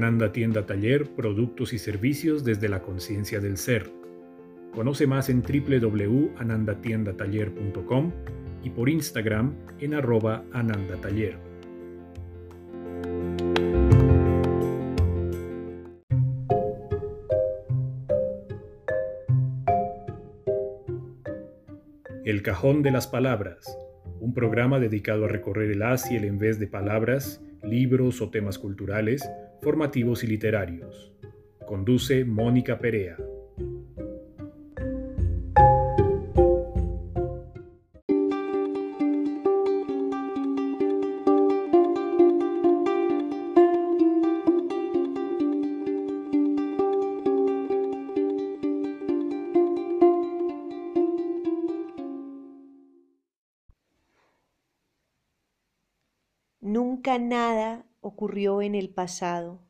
Ananda Tienda Taller, productos y servicios desde la conciencia del ser. Conoce más en www.anandatiendataller.com y por Instagram en arroba anandataller. El Cajón de las Palabras, un programa dedicado a recorrer el Asia el en vez de palabras, libros o temas culturales, formativos y literarios. Conduce Mónica Perea. Nunca nada ocurrió en el pasado,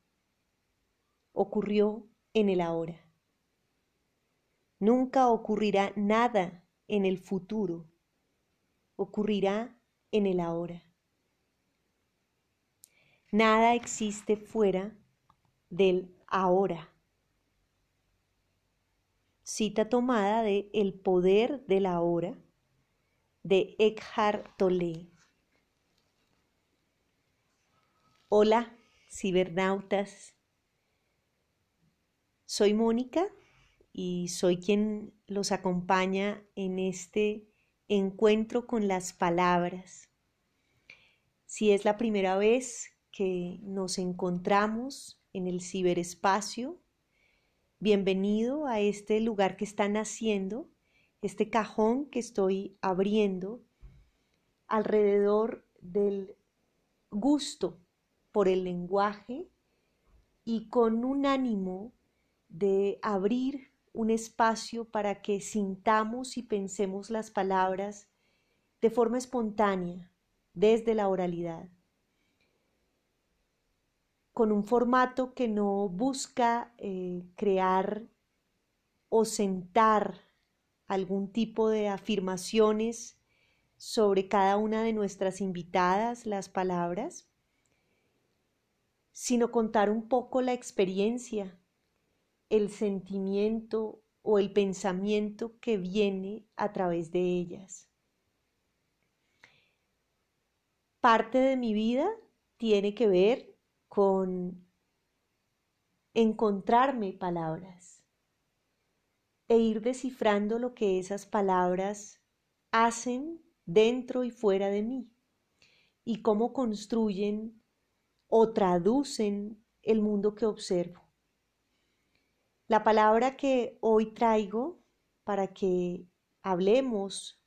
ocurrió en el ahora. Nunca ocurrirá nada en el futuro, ocurrirá en el ahora. Nada existe fuera del ahora. Cita tomada de El poder de la hora de Eckhart Tolle. Hola, cibernautas. Soy Mónica y soy quien los acompaña en este encuentro con las palabras. Si es la primera vez que nos encontramos en el ciberespacio, bienvenido a este lugar que están haciendo, este cajón que estoy abriendo alrededor del gusto por el lenguaje y con un ánimo de abrir un espacio para que sintamos y pensemos las palabras de forma espontánea, desde la oralidad, con un formato que no busca eh, crear o sentar algún tipo de afirmaciones sobre cada una de nuestras invitadas, las palabras, sino contar un poco la experiencia, el sentimiento o el pensamiento que viene a través de ellas. Parte de mi vida tiene que ver con encontrarme palabras e ir descifrando lo que esas palabras hacen dentro y fuera de mí y cómo construyen o traducen el mundo que observo. La palabra que hoy traigo para que hablemos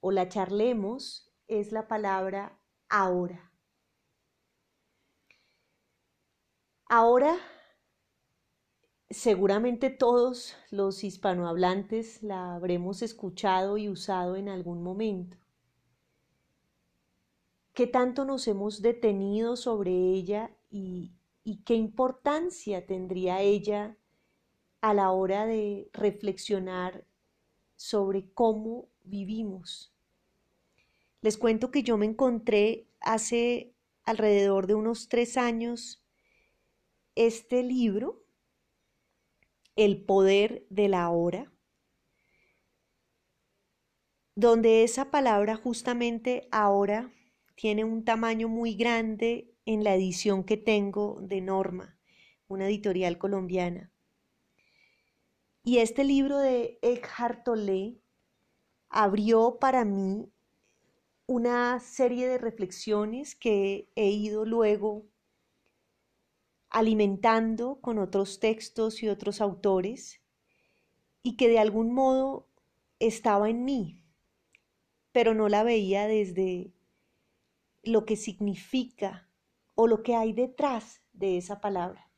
o la charlemos es la palabra ahora. Ahora, seguramente todos los hispanohablantes la habremos escuchado y usado en algún momento. ¿Qué tanto nos hemos detenido sobre ella y, qué importancia tendría ella a la hora de reflexionar sobre cómo vivimos? Les cuento que yo me encontré hace alrededor de unos tres años este libro, El poder de la hora, donde esa palabra justamente ahora tiene un tamaño muy grande en la edición que tengo de Norma, una editorial colombiana. Y este libro de Eckhart Tolle abrió para mí una serie de reflexiones que he ido luego alimentando con otros textos y otros autores y que de algún modo estaba en mí, pero no la veía desde lo que significa o lo que hay detrás de esa palabra.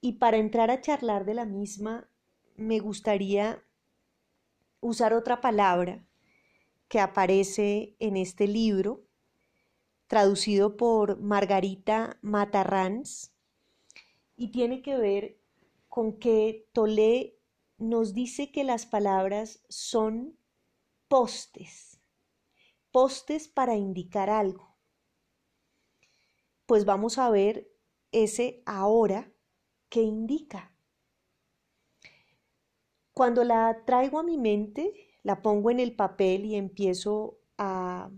Y para entrar a charlar de la misma, me gustaría usar otra palabra que aparece en este libro, traducido por Margarita Matarrans, y tiene que ver con que Tolé nos dice que las palabras son postes postes para indicar algo. Pues vamos a ver ese ahora que indica. Cuando la traigo a mi mente, la pongo en el papel y empiezo a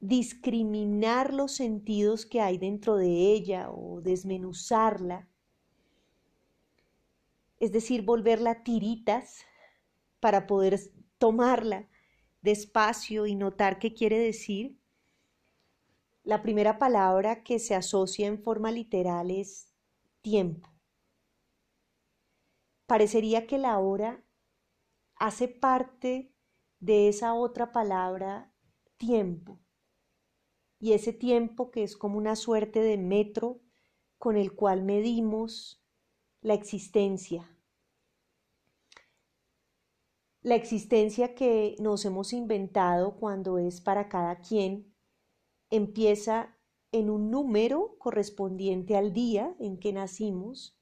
discriminar los sentidos que hay dentro de ella o desmenuzarla, es decir, volverla tiritas para poder tomarla despacio y notar qué quiere decir, la primera palabra que se asocia en forma literal es tiempo. Parecería que la hora hace parte de esa otra palabra tiempo. Y ese tiempo que es como una suerte de metro con el cual medimos la existencia, la existencia que nos hemos inventado cuando es para cada quien empieza en un número correspondiente al día en que nacimos,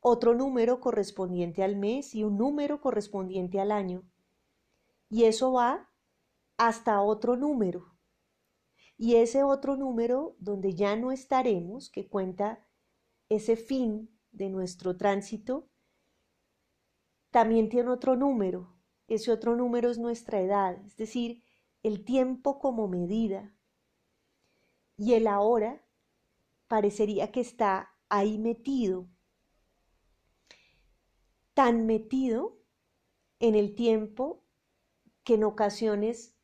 otro número correspondiente al mes y un número correspondiente al año. Y eso va hasta otro número. Y ese otro número donde ya no estaremos, que cuenta ese fin de nuestro tránsito, también tiene otro número ese otro número es nuestra edad, es decir, el tiempo como medida. Y el ahora parecería que está ahí metido, tan metido en el tiempo que en ocasiones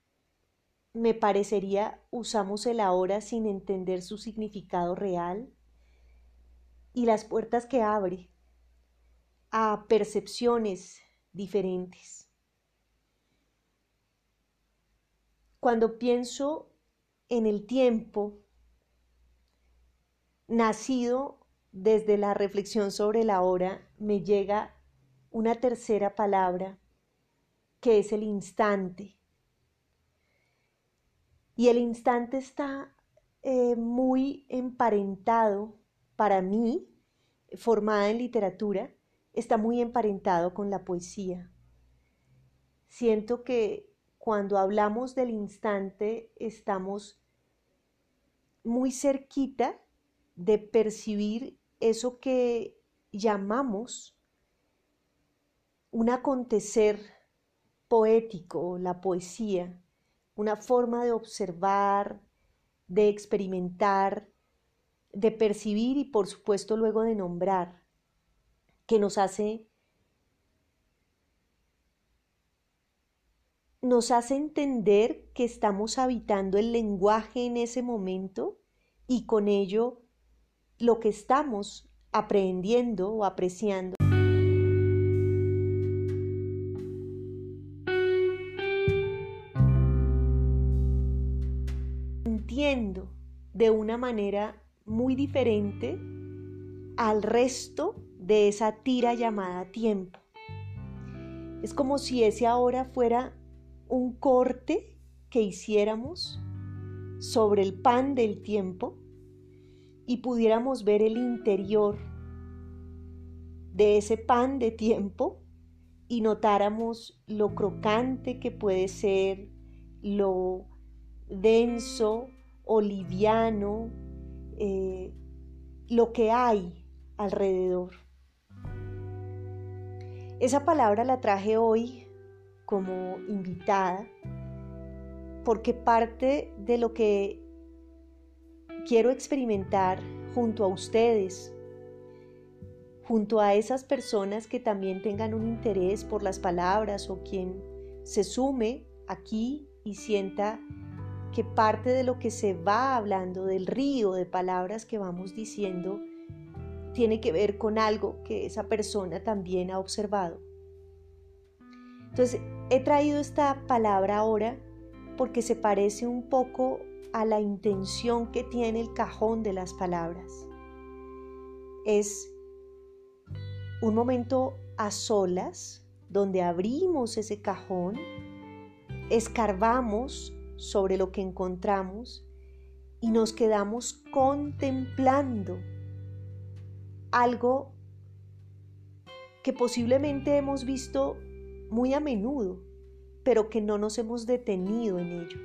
me parecería usamos el ahora sin entender su significado real y las puertas que abre a percepciones diferentes. Cuando pienso en el tiempo nacido desde la reflexión sobre la hora, me llega una tercera palabra que es el instante. Y el instante está eh, muy emparentado para mí, formada en literatura, está muy emparentado con la poesía. Siento que cuando hablamos del instante estamos muy cerquita de percibir eso que llamamos un acontecer poético, la poesía, una forma de observar, de experimentar, de percibir y por supuesto luego de nombrar, que nos hace nos hace entender que estamos habitando el lenguaje en ese momento y con ello lo que estamos aprendiendo o apreciando. Entiendo de una manera muy diferente al resto de esa tira llamada tiempo. Es como si ese ahora fuera un corte que hiciéramos sobre el pan del tiempo y pudiéramos ver el interior de ese pan de tiempo y notáramos lo crocante que puede ser, lo denso o liviano, eh, lo que hay alrededor. Esa palabra la traje hoy como invitada, porque parte de lo que quiero experimentar junto a ustedes, junto a esas personas que también tengan un interés por las palabras o quien se sume aquí y sienta que parte de lo que se va hablando, del río de palabras que vamos diciendo, tiene que ver con algo que esa persona también ha observado. Entonces, he traído esta palabra ahora porque se parece un poco a la intención que tiene el cajón de las palabras. Es un momento a solas donde abrimos ese cajón, escarbamos sobre lo que encontramos y nos quedamos contemplando algo que posiblemente hemos visto muy a menudo, pero que no nos hemos detenido en ello.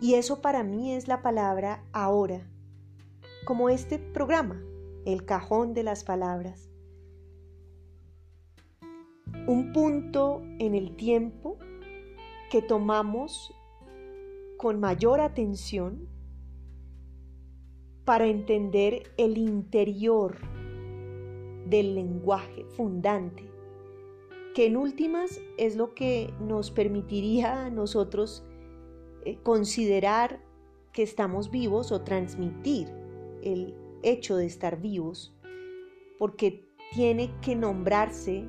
Y eso para mí es la palabra ahora, como este programa, el cajón de las palabras. Un punto en el tiempo que tomamos con mayor atención para entender el interior del lenguaje fundante, que en últimas es lo que nos permitiría a nosotros eh, considerar que estamos vivos o transmitir el hecho de estar vivos, porque tiene que nombrarse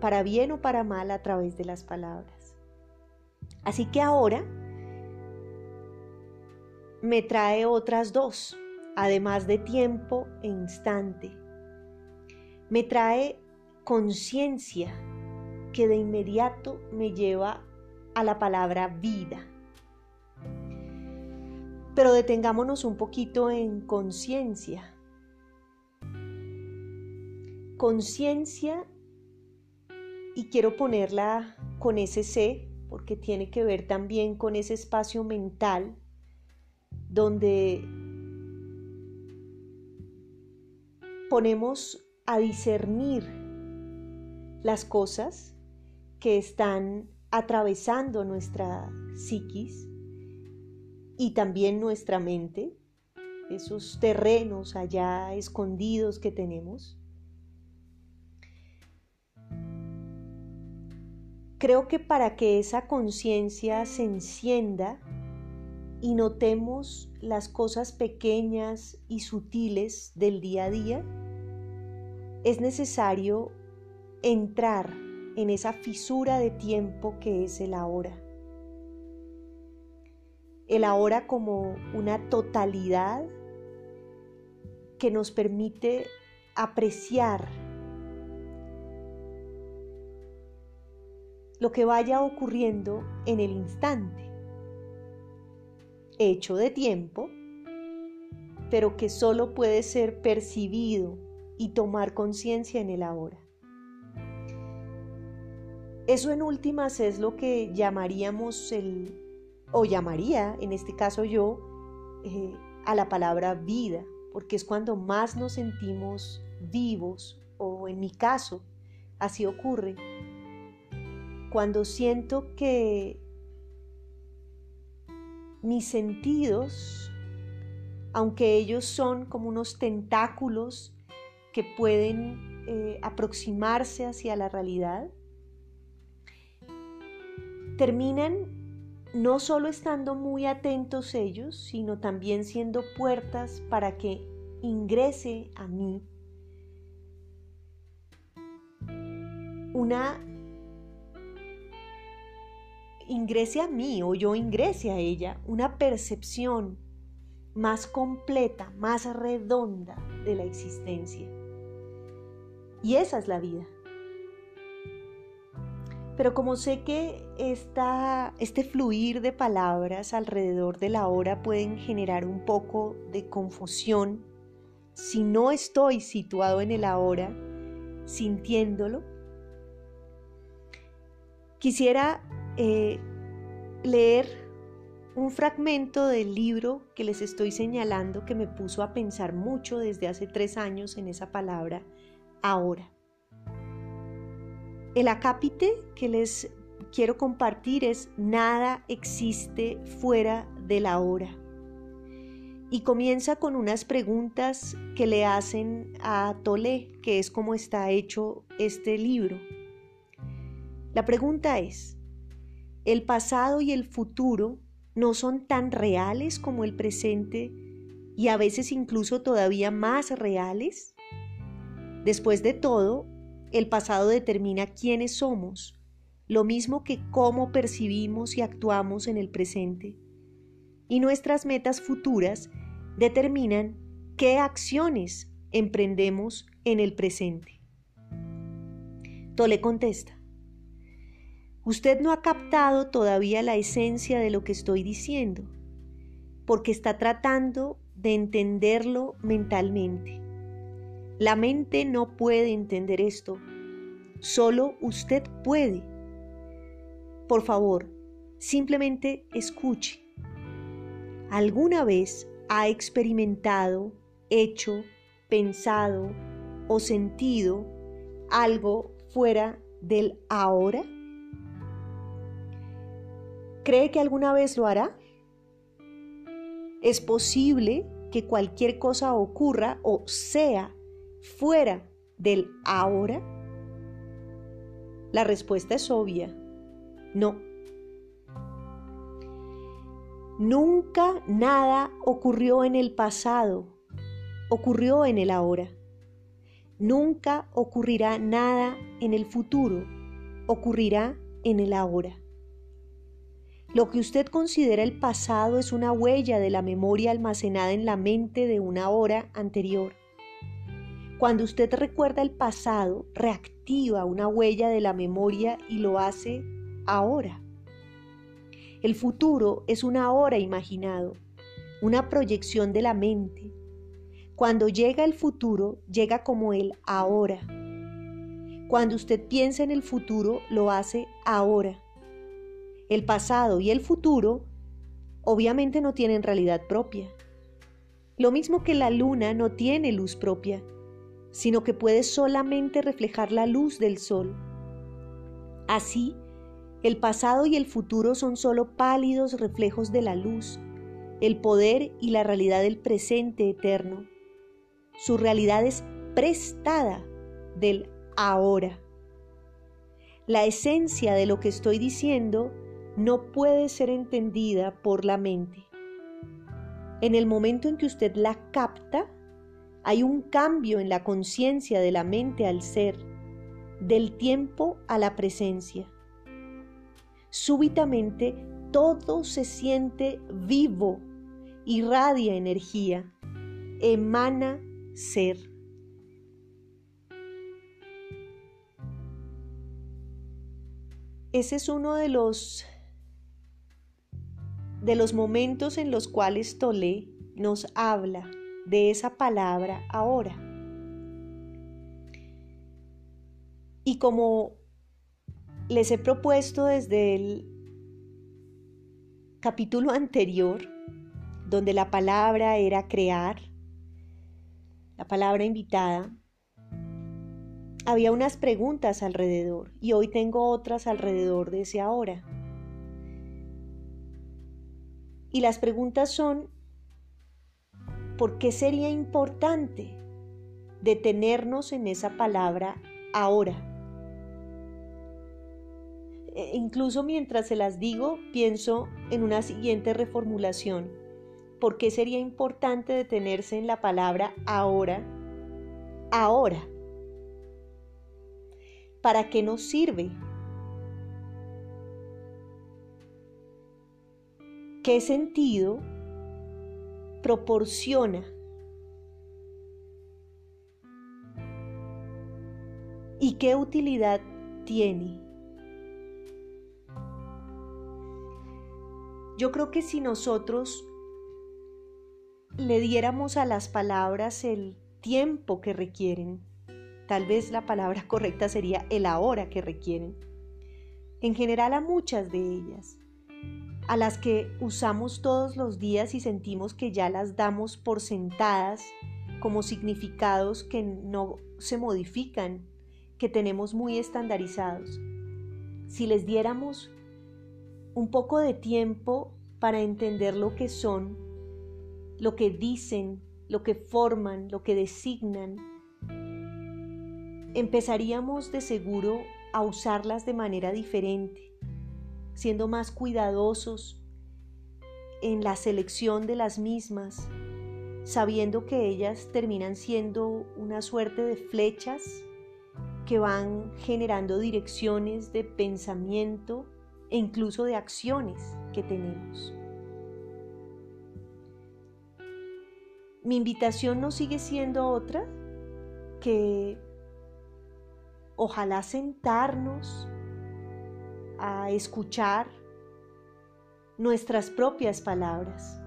para bien o para mal a través de las palabras. Así que ahora me trae otras dos, además de tiempo e instante. Me trae conciencia que de inmediato me lleva a la palabra vida. Pero detengámonos un poquito en conciencia. Conciencia, y quiero ponerla con ese C, porque tiene que ver también con ese espacio mental donde ponemos a discernir las cosas que están atravesando nuestra psiquis y también nuestra mente, esos terrenos allá escondidos que tenemos. Creo que para que esa conciencia se encienda y notemos las cosas pequeñas y sutiles del día a día, es necesario entrar en esa fisura de tiempo que es el ahora el ahora como una totalidad que nos permite apreciar lo que vaya ocurriendo en el instante, hecho de tiempo, pero que solo puede ser percibido y tomar conciencia en el ahora. Eso en últimas es lo que llamaríamos el o llamaría, en este caso yo, eh, a la palabra vida, porque es cuando más nos sentimos vivos, o en mi caso, así ocurre, cuando siento que mis sentidos, aunque ellos son como unos tentáculos que pueden eh, aproximarse hacia la realidad, terminan no solo estando muy atentos ellos, sino también siendo puertas para que ingrese a mí una ingrese a mí o yo ingrese a ella una percepción más completa, más redonda de la existencia. Y esa es la vida. Pero como sé que este fluir de palabras alrededor de la hora pueden generar un poco de confusión, si no estoy situado en el ahora, sintiéndolo, quisiera eh, leer un fragmento del libro que les estoy señalando que me puso a pensar mucho desde hace tres años en esa palabra ahora. El acápite que les quiero compartir es nada existe fuera de la hora. Y comienza con unas preguntas que le hacen a Tolé, que es como está hecho este libro. La pregunta es, ¿el pasado y el futuro no son tan reales como el presente y a veces incluso todavía más reales? Después de todo, el pasado determina quiénes somos, lo mismo que cómo percibimos y actuamos en el presente. Y nuestras metas futuras determinan qué acciones emprendemos en el presente. Tole contesta, usted no ha captado todavía la esencia de lo que estoy diciendo, porque está tratando de entenderlo mentalmente. La mente no puede entender esto. Solo usted puede. Por favor, simplemente escuche. alguna vez ha experimentado, hecho, pensado o sentido algo fuera del ahora? ¿Cree que alguna vez lo hará? ¿Es posible que cualquier cosa ocurra o sea fuera del ahora? La respuesta es obvia. No. Nunca nada ocurrió en el pasado, ocurrió en el ahora. Nunca ocurrirá nada en el futuro, ocurrirá en el ahora. Lo que usted considera el pasado es una huella de la memoria almacenada en la mente de una hora anterior. Cuando usted recuerda el pasado, reactiva una huella de la memoria y lo hace ahora. El futuro es una hora imaginado, una proyección de la mente. Cuando llega el futuro, llega como el ahora. Cuando usted piensa en el futuro, lo hace ahora. El pasado y el futuro obviamente no tienen realidad propia. Lo mismo que la luna no tiene luz propia, sino que puede solamente reflejar la luz del sol. Así, el pasado y el futuro son solo pálidos reflejos de la luz, el poder y la realidad del presente eterno. Su realidad es prestada del ahora. La esencia de lo que estoy diciendo no puede ser entendida por la mente. En el momento en que usted la capta, hay un cambio en la conciencia de la mente al ser, del tiempo a la presencia. Súbitamente todo se siente vivo, irradia energía, emana ser. Ese es uno de los de los momentos en los cuales Tolé nos habla de esa palabra ahora. Y como les he propuesto desde el capítulo anterior, donde la palabra era crear, la palabra invitada, había unas preguntas alrededor y hoy tengo otras alrededor de ese ahora. Y las preguntas son, ¿por qué sería importante detenernos en esa palabra ahora? E incluso mientras se las digo, pienso en una siguiente reformulación. ¿Por qué sería importante detenerse en la palabra ahora? Ahora. ¿Para qué nos sirve? ¿Qué sentido proporciona? ¿Y qué utilidad tiene? Yo creo que si nosotros le diéramos a las palabras el tiempo que requieren, tal vez la palabra correcta sería el ahora que requieren, en general a muchas de ellas, a las que usamos todos los días y sentimos que ya las damos por sentadas como significados que no se modifican, que tenemos muy estandarizados. Si les diéramos un poco de tiempo para entender lo que son, lo que dicen, lo que forman, lo que designan, empezaríamos de seguro a usarlas de manera diferente siendo más cuidadosos en la selección de las mismas, sabiendo que ellas terminan siendo una suerte de flechas que van generando direcciones de pensamiento e incluso de acciones que tenemos. Mi invitación no sigue siendo otra que ojalá sentarnos a escuchar nuestras propias palabras.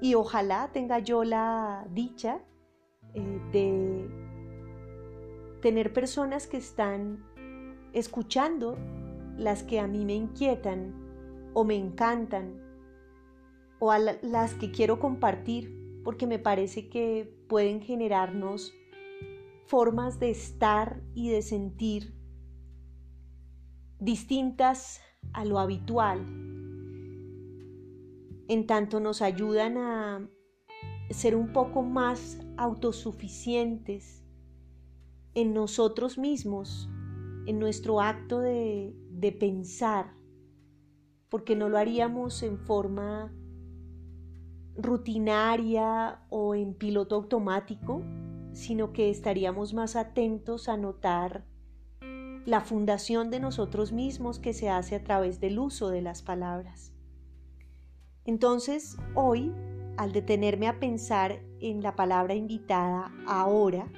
Y ojalá tenga yo la dicha eh, de tener personas que están escuchando las que a mí me inquietan o me encantan o a las que quiero compartir porque me parece que pueden generarnos formas de estar y de sentir distintas a lo habitual. En tanto nos ayudan a ser un poco más autosuficientes en nosotros mismos, en nuestro acto de, de pensar, porque no lo haríamos en forma rutinaria o en piloto automático, sino que estaríamos más atentos a notar la fundación de nosotros mismos que se hace a través del uso de las palabras. Entonces, hoy, al detenerme a pensar en la palabra invitada ahora,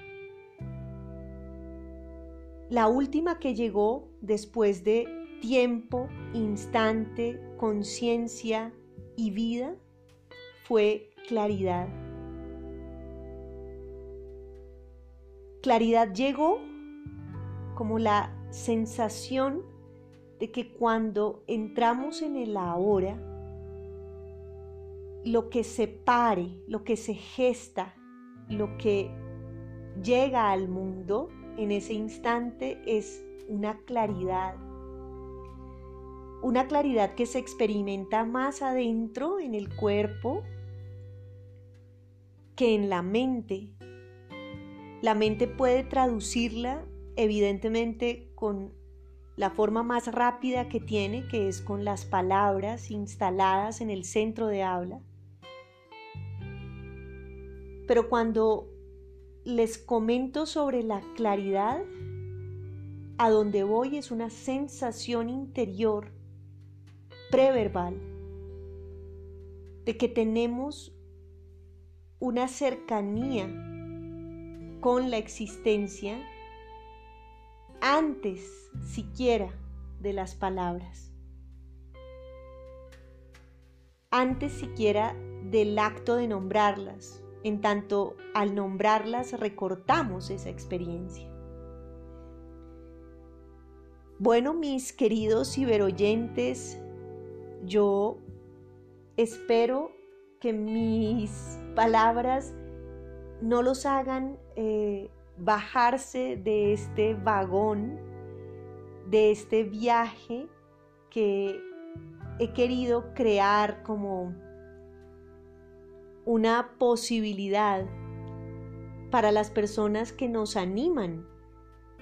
la última que llegó después de tiempo, instante, conciencia y vida fue claridad. Claridad llegó como la sensación de que cuando entramos en el ahora, lo que se pare, lo que se gesta, lo que llega al mundo en ese instante es una claridad. Una claridad que se experimenta más adentro en el cuerpo que en la mente. La mente puede traducirla evidentemente con la forma más rápida que tiene, que es con las palabras instaladas en el centro de habla. Pero cuando les comento sobre la claridad, a donde voy es una sensación interior preverbal de que tenemos una cercanía con la existencia antes siquiera de las palabras, antes siquiera del acto de nombrarlas, en tanto al nombrarlas recortamos esa experiencia. Bueno, mis queridos ciberoyentes, yo espero que mis palabras no los hagan eh, bajarse de este vagón, de este viaje que he querido crear como una posibilidad para las personas que nos animan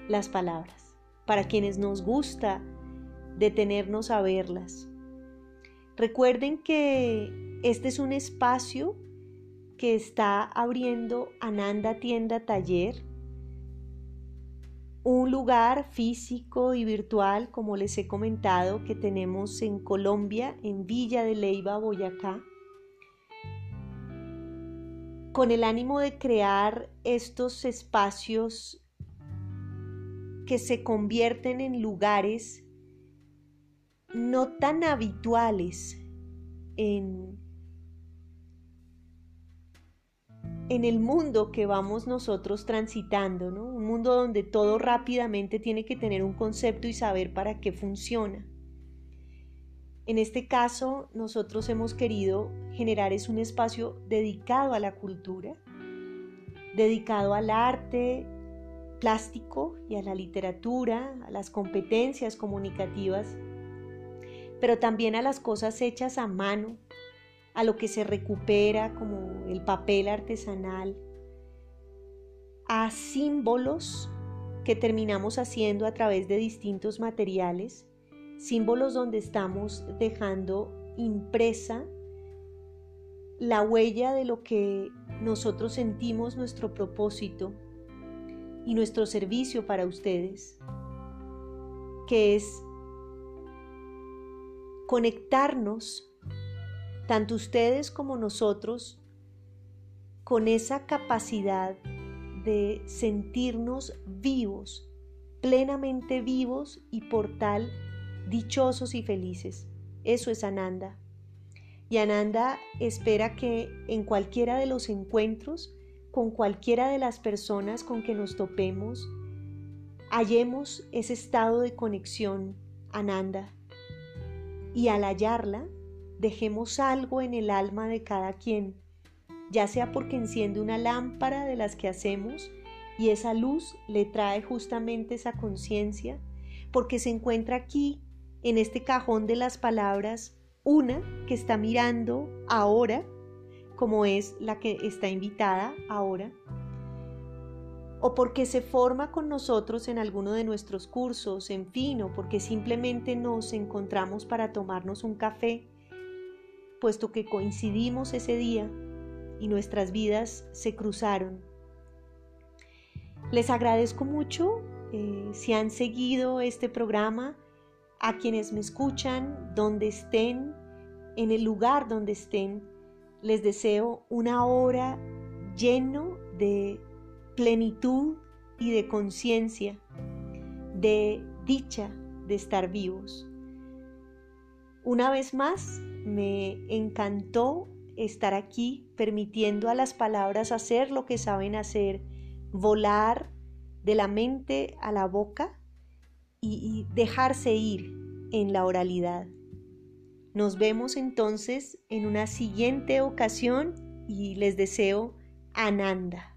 las palabras, para quienes nos gusta detenernos a verlas. Recuerden que este es un espacio que está abriendo Ananda Tienda Taller un lugar físico y virtual, como les he comentado, que tenemos en Colombia, en Villa de Leiva, Boyacá, con el ánimo de crear estos espacios que se convierten en lugares no tan habituales en en el mundo que vamos nosotros transitando. Un mundo donde todo rápidamente tiene que tener un concepto y saber para qué funciona. En este caso, nosotros hemos querido generar es un espacio dedicado a la cultura, dedicado al arte plástico y a la literatura, a las competencias comunicativas, pero también a las cosas hechas a mano, a lo que se recupera como el papel artesanal, a símbolos que terminamos haciendo a través de distintos materiales, símbolos donde estamos dejando impresa la huella de lo que nosotros sentimos nuestro propósito y nuestro servicio para ustedes, que es conectarnos tanto ustedes como nosotros, con esa capacidad de sentirnos vivos, plenamente vivos y por tal dichosos y felices. Eso es Ananda. Y Ananda espera que en cualquiera de los encuentros, con cualquiera de las personas con que nos topemos, hallemos ese estado de conexión, Ananda. Y al hallarla, dejemos algo en el alma de cada quien, ya sea porque enciende una lámpara de las que hacemos y esa luz le trae justamente esa conciencia, porque se encuentra aquí, en este cajón de las palabras, una que está mirando ahora, como es la que está invitada ahora, o porque se forma con nosotros en alguno de nuestros cursos, en fin, o porque simplemente nos encontramos para tomarnos un café, puesto que coincidimos ese día y nuestras vidas se cruzaron. Les agradezco mucho eh, si han seguido este programa, a quienes me escuchan, donde estén, en el lugar donde estén, les deseo una hora lleno de plenitud y de conciencia, de dicha de estar vivos. Una vez más, me encantó estar aquí permitiendo a las palabras hacer lo que saben hacer, volar de la mente a la boca y, dejarse ir en la oralidad. Nos vemos entonces en una siguiente ocasión y les deseo Ananda.